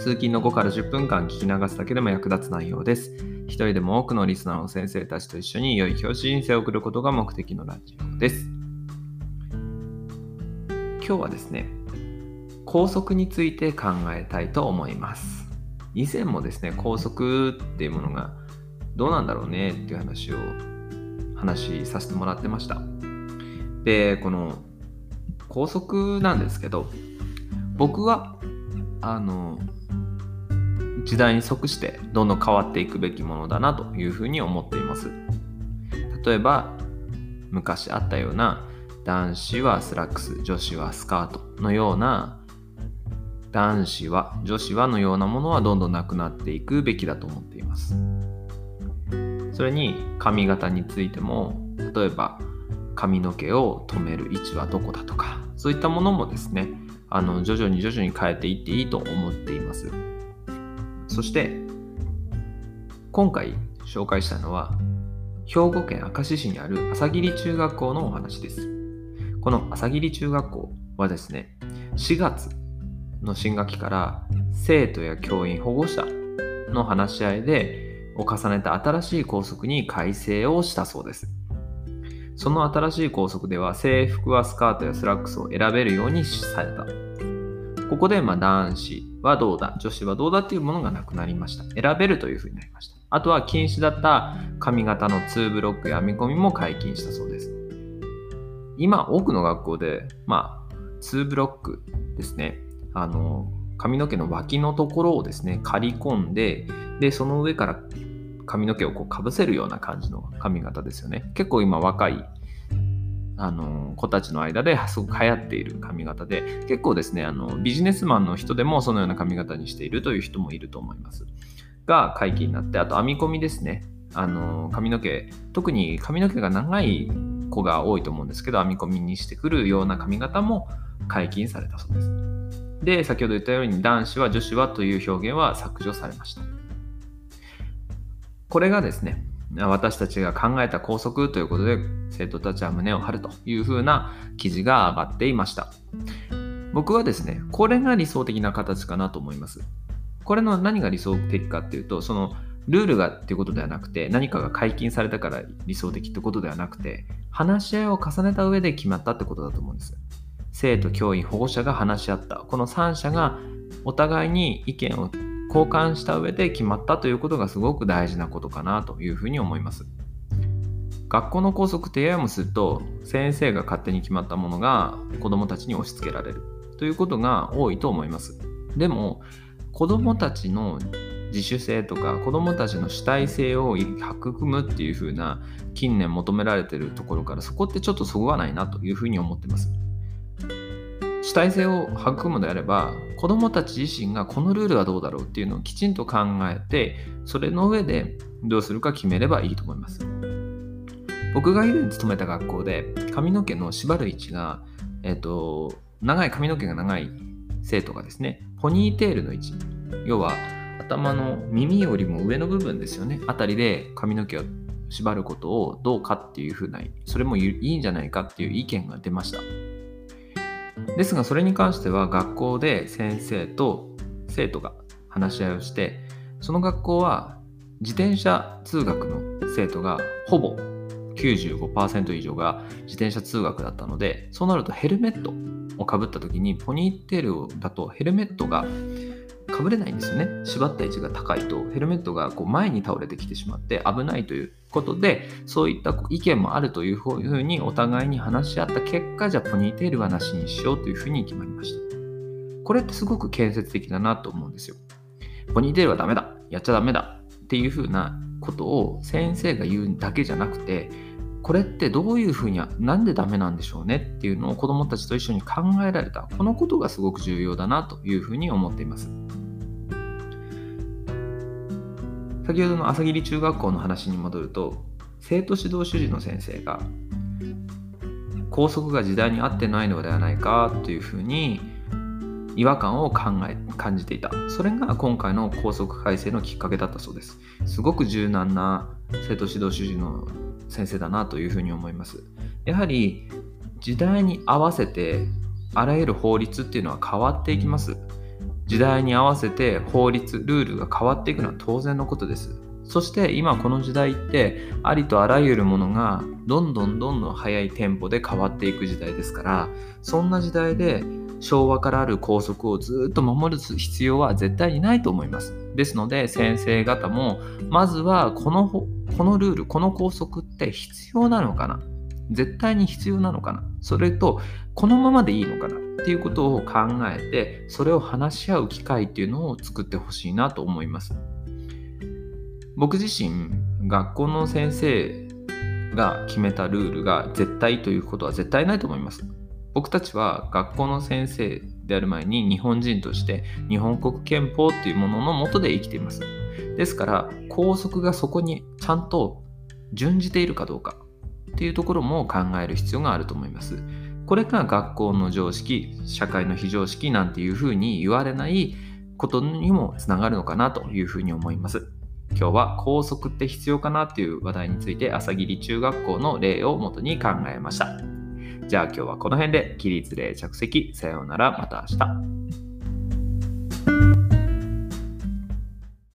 通勤の5から10分間聞き流すだけでも役立つ内容です。一人でも多くのリスナーの先生たちと一緒に良い教師人生を送ることが目的のラジオです。今日はですね、校則について考えたいと思います。以前もですね、校則っていうものがどうなんだろうねっていう話を話しさせてもらってました。で、この校則なんですけど、僕はあの時代に即してどんどん変わっていくべきものだなというふうに思っています。例えば昔あったような男子はスラックス女子はスカートのような男子は女子はのようなものはどんどんなくなっていくべきだと思っています。それに髪型についても例えば髪の毛を留める位置はどこだとかそういったものもですねあの徐々に徐々に変えていっていいと思っています。そして今回紹介したのは兵庫県明石市にある朝霧中学校のお話です。この朝霧中学校はですね4月の新学期から生徒や教員保護者の話し合いでを重ねた新しい校則に改正をしたそうです。その新しい校則では制服はスカートやスラックスを選べるようにされた。ここでま男子はどうだ、女子はどうだっていうものがなくなりました。選べるというふうになりました。あとは禁止だった髪型の2ブロックや編み込みも解禁したそうです。今、多くの学校で、まあ、2ブロックですね。あの、髪の毛の脇のところをですね、刈り込んで、で、その上から髪の毛をこうかぶせるような感じの髪型ですよね。結構今若いあの子たちの間ですごく流行っている髪型で結構ですねあのビジネスマンの人でもそのような髪型にしているという人もいると思います。が解禁になってあと編み込みですね。あの髪の毛特に髪の毛が長い子が多いと思うんですけど編み込みにしてくるような髪型も解禁されたそうです。で先ほど言ったように男子は女子はという表現は削除されました。これがですね私たちが考えた校則ということで生徒たちは胸を張るというふうな記事が上がっていました。僕はですねこれが理想的な形かなと思います。これの何が理想的かっていうとそのルールがっていうことではなくて何かが解禁されたから理想的ってことではなくて話し合いを重ねた上で決まったってことだと思うんです。生徒教員保護者が話し合った。この3者がお互いに意見を交換した上で決まったということがすごく大事なことかなというふうに思います。学校の校則ってややもすると先生が勝手に決まったものが子どもたちに押し付けられるということが多いと思います。でも子どもたちの自主性とか子どもたちの主体性を育むっていうふうな近年求められてるところからそこってちょっとそぐわないなというふうに思ってます。主体性を育むのであれば子どもたち自身がこのルールはどうだろうっていうのをきちんと考えてそれの上でどうするか決めればいいと思います。僕が以前勤めた学校で髪の毛の縛る位置が、えっと長い髪の毛が長い生徒がですねポニーテールの位置要は頭の耳よりも上の部分ですよね。あたりで髪の毛を縛ることをどうかっていうふうなそれもいいんじゃないかっていう意見が出ました。ですがそれに関しては学校で先生と生徒が話し合いをしてその学校は自転車通学の生徒がほぼ95%以上が自転車通学だったのでそうなるとヘルメットをかぶった時にポニーテールだとヘルメットがかぶれないんですよね。縛った位置が高いとヘルメットがこう前に倒れてきてしまって危ないということでそういった意見もあるというふうにお互いに話し合った結果じゃあポニーテールはなしにしようというふうに決まりました。これってすごく建設的だなと思うんですよ。ポニーテールはダメだ。やっちゃダメだっていうふうなことを先生が言うだけじゃなくてこれってどういうふうになんでダメなんでしょうねっていうのを子どもたちと一緒に考えられた。このことがすごく重要だなというふうに思っています。先ほどの朝霧中学校の話に戻ると生徒指導主事の先生が校則が時代に合ってないのではないかというふうに違和感を考え感じていた。それが今回の校則改正のきっかけだったそうです。すごく柔軟な生徒指導主事の先生だなというふうに思います。やはり時代に合わせてあらゆる法律っていうのは変わっていきます。時代に合わせて法律ルールが変わっていくのは当然のことですそして今この時代ってありとあらゆるものがどんどんどんどん速いテンポで変わっていく時代ですからそんな時代で昭和からある校則をずっと守る必要は絶対にないと思います。ですので先生方もまずはこのこのルールこの校則って必要なのかな？絶対に必要なのかな？それとこのままでいいのかな？っていうことを考えてそれを話し合う機会っていうのを作ってほしいなと思います。僕自身学校の先生が決めたルールが絶対ということは絶対ないと思います。僕たちは学校の先生である前に日本人として日本国憲法っていうもののもとで生きています。ですから校則がそこにちゃんと準じているかどうかっていうところも考える必要があると思います。これが学校の常識、社会の非常識なんていうふうに言われないことにもつながるのかなというふうに思います。今日は校則って必要かなっていう話題について朝霧中学校の例をもとに考えました。じゃあ今日はこの辺で起立例着席さようならまた明日。